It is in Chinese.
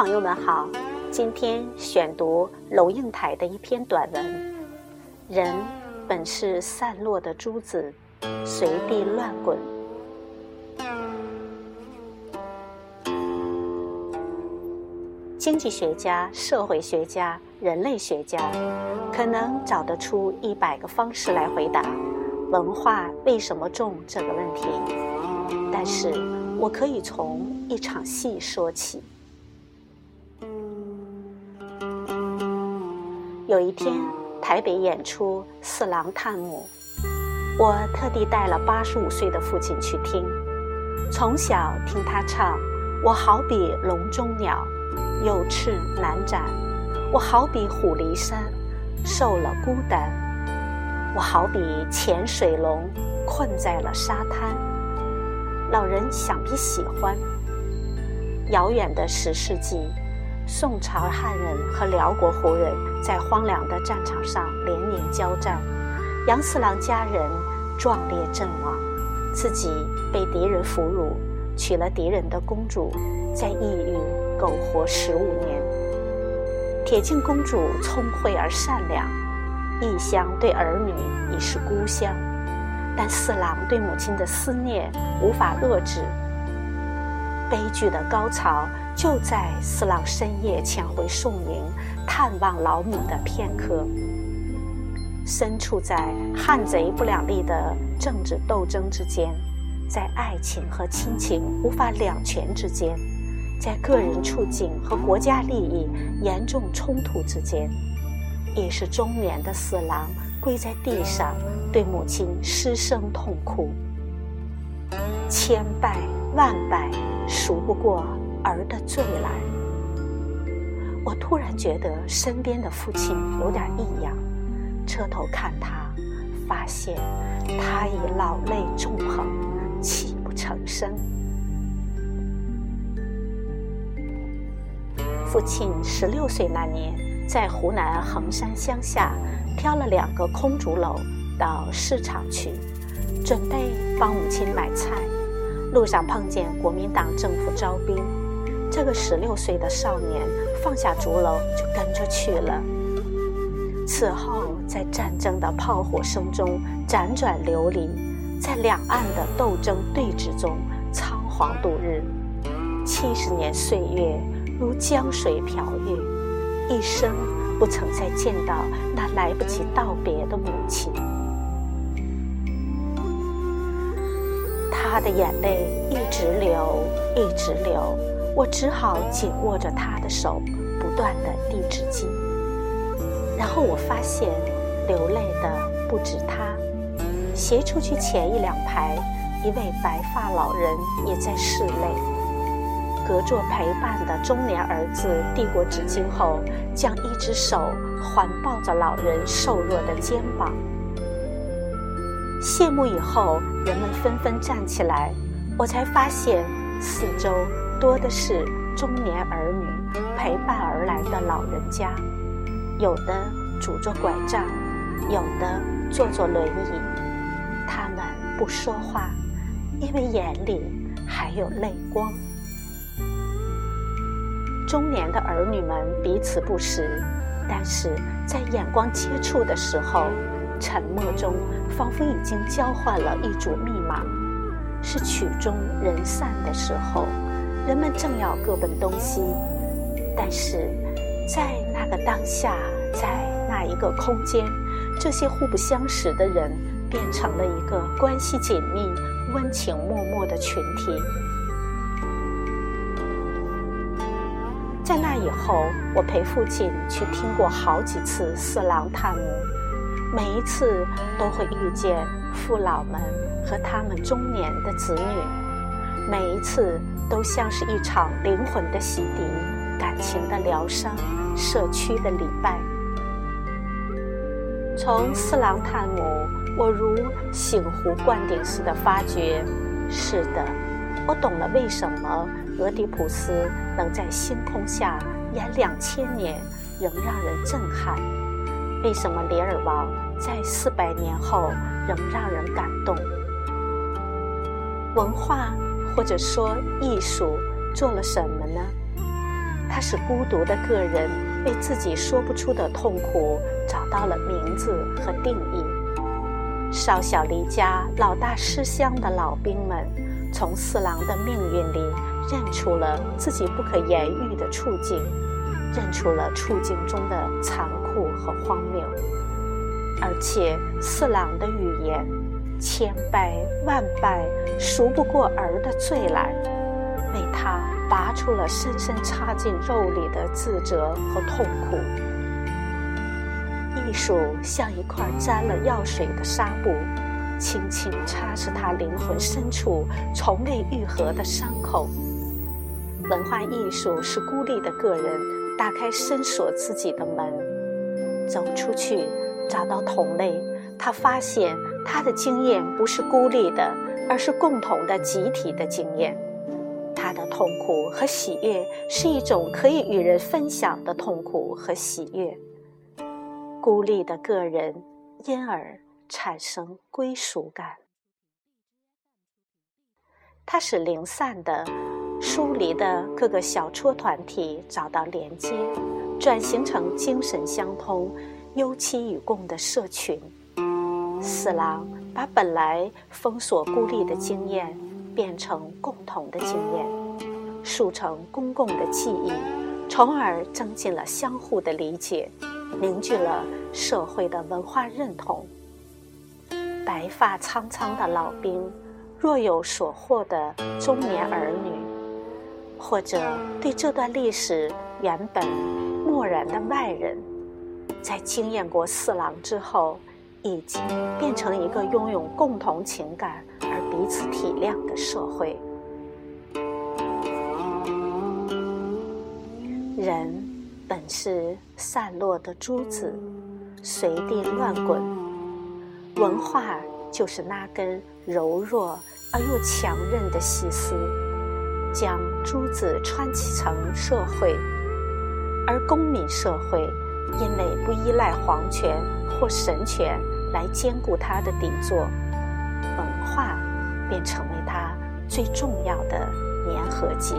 朋友们好，今天选读龙应台的一篇短文。人本是散落的珠子，随地乱滚。经济学家、社会学家、人类学家可能找得出一百个方式来回答文化为什么重这个问题，但是我可以从一场戏说起。有一天，台北演出《四郎探母》，我特地带了八十五岁的父亲去听。从小听他唱，我好比笼中鸟，有翅难展；我好比虎离山，受了孤单；我好比潜水龙，困在了沙滩。老人想必喜欢。遥远的十世纪。宋朝汉人和辽国胡人在荒凉的战场上连年交战，杨四郎家人壮烈阵亡，自己被敌人俘虏，娶了敌人的公主，在异域苟活十五年。铁镜公主聪慧而善良，异乡对儿女已是故乡，但四郎对母亲的思念无法遏制。悲剧的高潮就在四郎深夜潜回宋营探望老母的片刻。身处在汉贼不两立的政治斗争之间，在爱情和亲情无法两全之间，在个人处境和国家利益严重冲突之间，已是中年的四郎跪在地上，对母亲失声痛哭。千拜万拜。赎不过儿的罪来。我突然觉得身边的父亲有点异样，车头看他，发现他已老泪纵横，泣不成声。父亲十六岁那年，在湖南衡山乡下挑了两个空竹篓到市场去，准备帮母亲买菜。路上碰见国民党政府招兵，这个十六岁的少年放下竹篓就跟着去了。此后，在战争的炮火声中辗转流离，在两岸的斗争对峙中仓皇度日。七十年岁月如江水漂越，一生不曾再见到那来不及道别的母亲。他的眼泪一直流，一直流，我只好紧握着他的手，不断的递纸巾。然后我发现，流泪的不止他，斜出去前一两排，一位白发老人也在拭泪。隔座陪伴的中年儿子递过纸巾后，将一只手环抱着老人瘦弱的肩膀。谢幕以后，人们纷纷站起来，我才发现四周多的是中年儿女陪伴而来的老人家，有的拄着拐杖，有的坐坐轮椅。他们不说话，因为眼里还有泪光。中年的儿女们彼此不识，但是在眼光接触的时候。沉默中，仿佛已经交换了一组密码。是曲终人散的时候，人们正要各奔东西，但是在那个当下，在那一个空间，这些互不相识的人变成了一个关系紧密、温情脉脉的群体。在那以后，我陪父亲去听过好几次四郎探母。每一次都会遇见父老们和他们中年的子女，每一次都像是一场灵魂的洗涤、感情的疗伤、社区的礼拜。从四郎探母，我如醒湖灌顶似的发觉：是的，我懂了为什么俄狄浦斯能在星空下演两千年，仍让人震撼。为什么《李尔王》在四百年后仍让人感动？文化或者说艺术做了什么呢？它使孤独的个人为自己说不出的痛苦找到了名字和定义。少小离家、老大失乡的老兵们，从四郎的命运里认出了自己不可言喻的处境，认出了处境中的残酷和荒谬。而且四郎的语言，千百万百赎不过儿的罪来，为他拔出了深深插进肉里的自责和痛苦。艺术像一块沾了药水的纱布，轻轻擦拭他灵魂深处从未愈合的伤口。文化艺术是孤立的个人打开深锁自己的门，走出去。找到同类，他发现他的经验不是孤立的，而是共同的集体的经验。他的痛苦和喜悦是一种可以与人分享的痛苦和喜悦。孤立的个人因而产生归属感。它使零散的、疏离的各个小撮团体找到连接，转型成精神相通。忧戚与共的社群，四郎把本来封锁孤立的经验变成共同的经验，塑成公共的记忆，从而增进了相互的理解，凝聚了社会的文化认同。白发苍苍的老兵，若有所获的中年儿女，或者对这段历史原本漠然的外人。在经验过四郎之后，已经变成一个拥有共同情感而彼此体谅的社会。人本是散落的珠子，随地乱滚。文化就是那根柔弱而又强韧的细丝，将珠子穿起成社会，而公民社会。因为不依赖皇权或神权来兼顾他的底座，文化便成为他最重要的粘合剂。